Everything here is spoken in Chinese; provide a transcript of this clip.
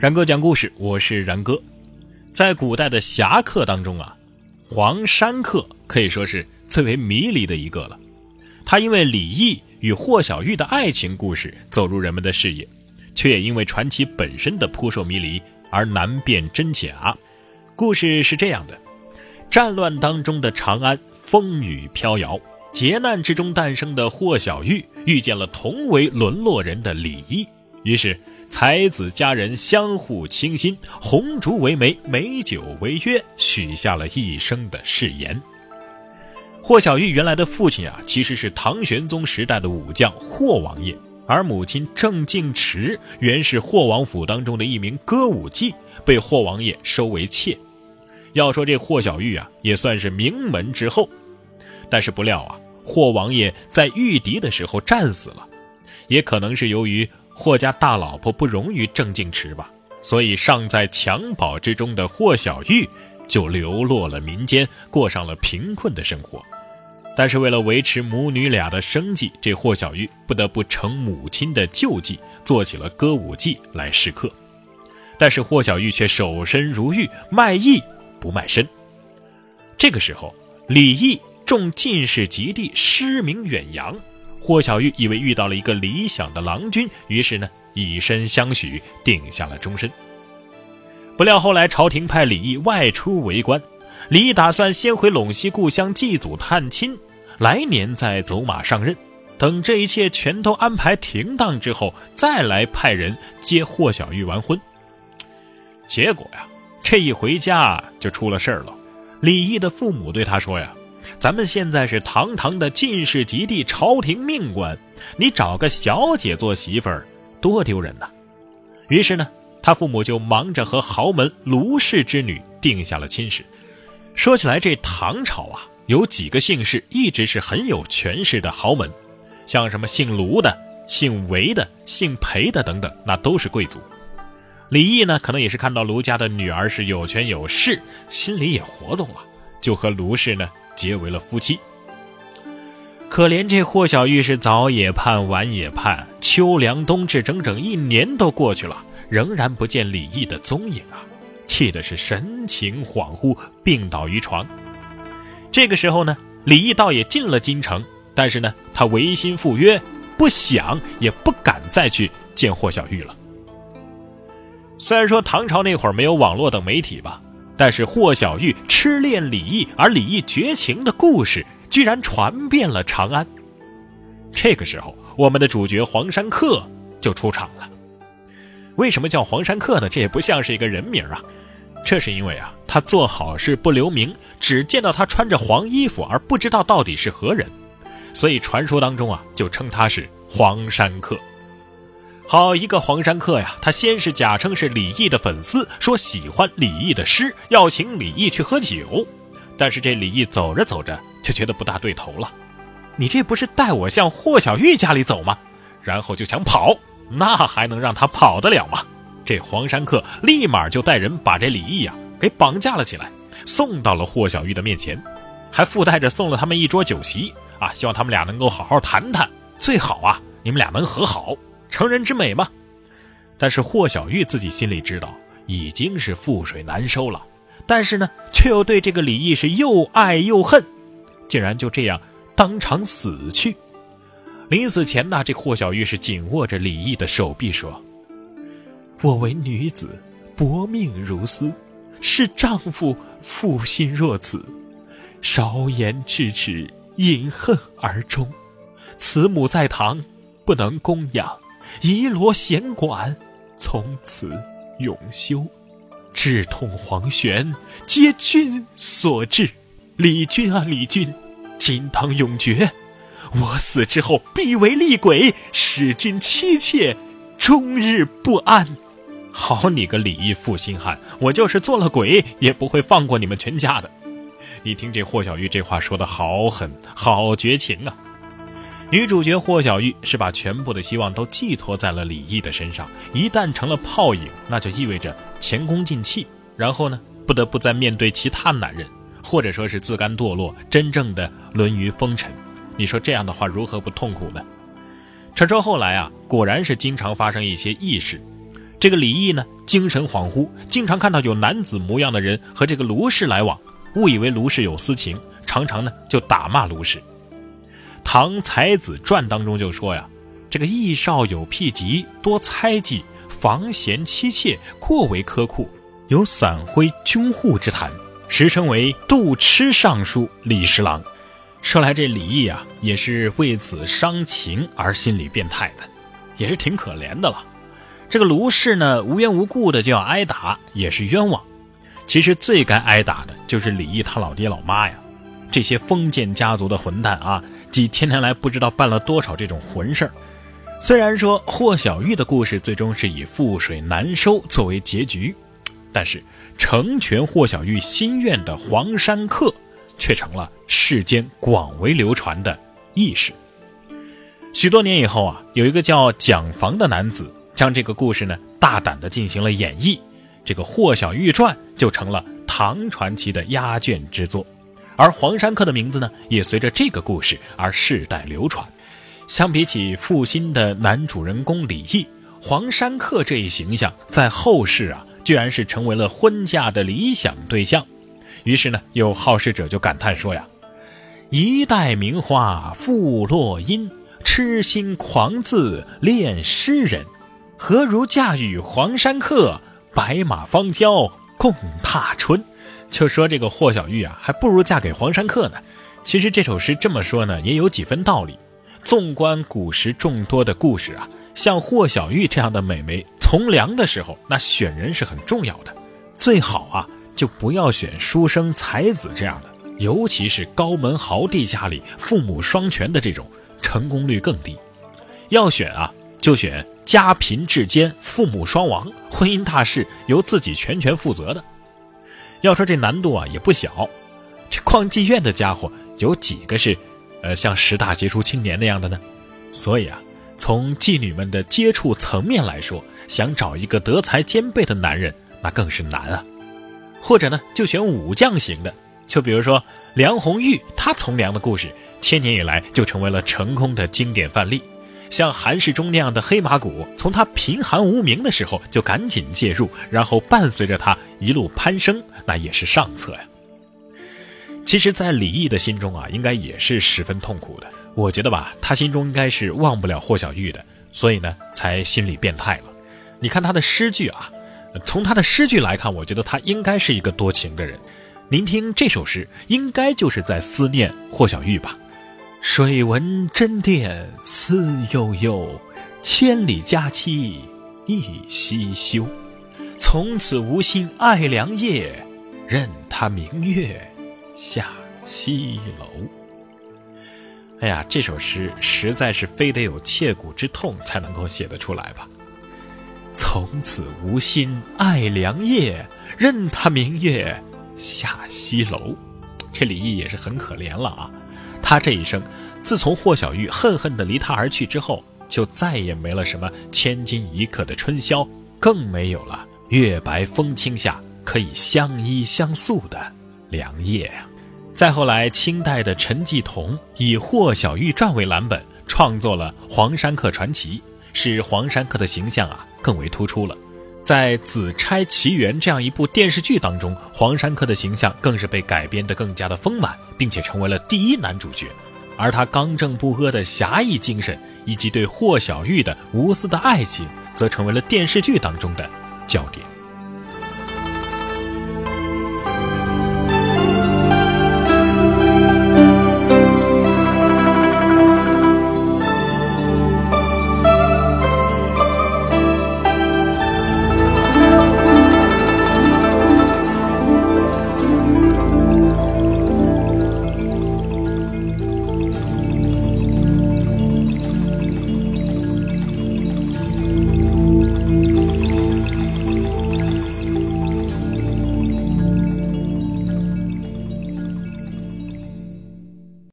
然哥讲故事，我是然哥。在古代的侠客当中啊，黄山客可以说是最为迷离的一个了。他因为李毅与霍小玉的爱情故事走入人们的视野，却也因为传奇本身的扑朔迷离而难辨真假。故事是这样的：战乱当中的长安风雨飘摇，劫难之中诞生的霍小玉遇见了同为沦落人的李毅，于是。才子佳人相互倾心，红烛为媒，美酒为约，许下了一生的誓言。霍小玉原来的父亲啊，其实是唐玄宗时代的武将霍王爷，而母亲郑敬池原是霍王府当中的一名歌舞伎，被霍王爷收为妾。要说这霍小玉啊，也算是名门之后，但是不料啊，霍王爷在御敌的时候战死了，也可能是由于。霍家大老婆不容于郑敬池吧，所以尚在襁褓之中的霍小玉就流落了民间，过上了贫困的生活。但是为了维持母女俩的生计，这霍小玉不得不承母亲的旧技，做起了歌舞伎来试客。但是霍小玉却守身如玉，卖艺不卖身。这个时候，李毅中进士及第，失明远扬。霍小玉以为遇到了一个理想的郎君，于是呢以身相许，定下了终身。不料后来朝廷派李毅外出为官，李毅打算先回陇西故乡祭祖探亲，来年再走马上任。等这一切全都安排停当之后，再来派人接霍小玉完婚。结果呀，这一回家就出了事儿了。李毅的父母对他说呀。咱们现在是堂堂的进士及第，朝廷命官，你找个小姐做媳妇儿，多丢人呐！于是呢，他父母就忙着和豪门卢氏之女定下了亲事。说起来，这唐朝啊，有几个姓氏一直是很有权势的豪门，像什么姓卢的、姓韦的、姓裴的等等，那都是贵族。李毅呢，可能也是看到卢家的女儿是有权有势，心里也活动了，就和卢氏呢。结为了夫妻。可怜这霍小玉是早也盼，晚也盼，秋凉冬至，整整一年都过去了，仍然不见李毅的踪影啊！气的是神情恍惚，病倒于床。这个时候呢，李毅倒也进了京城，但是呢，他违心赴约，不想也不敢再去见霍小玉了。虽然说唐朝那会儿没有网络等媒体吧。但是霍小玉痴恋李毅，而李毅绝情的故事居然传遍了长安。这个时候，我们的主角黄山客就出场了。为什么叫黄山客呢？这也不像是一个人名啊。这是因为啊，他做好事不留名，只见到他穿着黄衣服，而不知道到底是何人，所以传说当中啊，就称他是黄山客。好一个黄山客呀！他先是假称是李毅的粉丝，说喜欢李毅的诗，要请李毅去喝酒。但是这李毅走着走着就觉得不大对头了，你这不是带我向霍小玉家里走吗？然后就想跑，那还能让他跑得了吗？这黄山客立马就带人把这李毅呀给绑架了起来，送到了霍小玉的面前，还附带着送了他们一桌酒席啊，希望他们俩能够好好谈谈，最好啊你们俩能和好。成人之美嘛，但是霍小玉自己心里知道已经是覆水难收了，但是呢，却又对这个李毅是又爱又恨，竟然就这样当场死去。临死前呢，这霍小玉是紧握着李毅的手臂说：“我为女子，薄命如斯，是丈夫负心若此，少言至此，饮恨而终。慈母在堂，不能供养。”遗罗弦管，从此永休。志痛黄泉，皆君所致。李君啊，李君，金汤永绝。我死之后，必为厉鬼，使君妻妾终日不安。好你个李义负心汉，我就是做了鬼，也不会放过你们全家的。你听这霍小玉这话说的好狠，好绝情啊！女主角霍小玉是把全部的希望都寄托在了李毅的身上，一旦成了泡影，那就意味着前功尽弃，然后呢，不得不再面对其他男人，或者说是自甘堕落，真正的沦于风尘。你说这样的话如何不痛苦呢？传说后来啊，果然是经常发生一些异事，这个李毅呢，精神恍惚，经常看到有男子模样的人和这个卢氏来往，误以为卢氏有私情，常常呢就打骂卢氏。《唐才子传》当中就说呀，这个易少有僻疾，多猜忌，防贤妻妾，过为苛酷，有散灰军户之谈，时称为杜痴尚书李侍郎。说来这李毅啊，也是为此伤情而心理变态的，也是挺可怜的了。这个卢氏呢，无缘无故的就要挨打，也是冤枉。其实最该挨打的就是李毅他老爹老妈呀，这些封建家族的混蛋啊，几千年来不知道办了多少这种混事儿。虽然说霍小玉的故事最终是以覆水难收作为结局，但是成全霍小玉心愿的黄山客。却成了世间广为流传的轶事。许多年以后啊，有一个叫蒋房的男子，将这个故事呢大胆的进行了演绎，这个《霍小玉传》就成了唐传奇的压卷之作，而黄山客的名字呢，也随着这个故事而世代流传。相比起负心的男主人公李毅，黄山客这一形象在后世啊，居然是成为了婚嫁的理想对象。于是呢，有好事者就感叹说呀：“一代名花付落英，痴心狂自恋诗人，何如嫁与黄山客，白马方交共踏春？”就说这个霍小玉啊，还不如嫁给黄山客呢。其实这首诗这么说呢，也有几分道理。纵观古时众多的故事啊，像霍小玉这样的美眉，从良的时候，那选人是很重要的，最好啊。就不要选书生才子这样的，尤其是高门豪弟家里父母双全的这种，成功率更低。要选啊，就选家贫志坚、父母双亡、婚姻大事由自己全权负责的。要说这难度啊也不小，这逛妓院的家伙有几个是，呃，像十大杰出青年那样的呢？所以啊，从妓女们的接触层面来说，想找一个德才兼备的男人，那更是难啊。或者呢，就选武将型的，就比如说梁红玉，她从良的故事，千年以来就成为了成功的经典范例。像韩世忠那样的黑马股，从他贫寒无名的时候就赶紧介入，然后伴随着他一路攀升，那也是上策呀。其实，在李毅的心中啊，应该也是十分痛苦的。我觉得吧，他心中应该是忘不了霍小玉的，所以呢，才心理变态了。你看他的诗句啊。从他的诗句来看，我觉得他应该是一个多情的人。您听这首诗，应该就是在思念霍小玉吧？水闻真殿思悠悠，千里佳期一夕休。从此无心爱良夜，任他明月下西楼。哎呀，这首诗实在是非得有切骨之痛才能够写得出来吧？从此无心爱良夜，任他明月下西楼。这李毅也是很可怜了啊！他这一生，自从霍小玉恨恨地离他而去之后，就再也没了什么千金一刻的春宵，更没有了月白风清下可以相依相诉的良夜啊！再后来，清代的陈继同以《霍小玉传》为蓝本，创作了《黄山客传奇》。使黄山客的形象啊更为突出了，在《紫钗奇缘》这样一部电视剧当中，黄山客的形象更是被改编得更加的丰满，并且成为了第一男主角。而他刚正不阿的侠义精神，以及对霍小玉的无私的爱情，则成为了电视剧当中的焦点。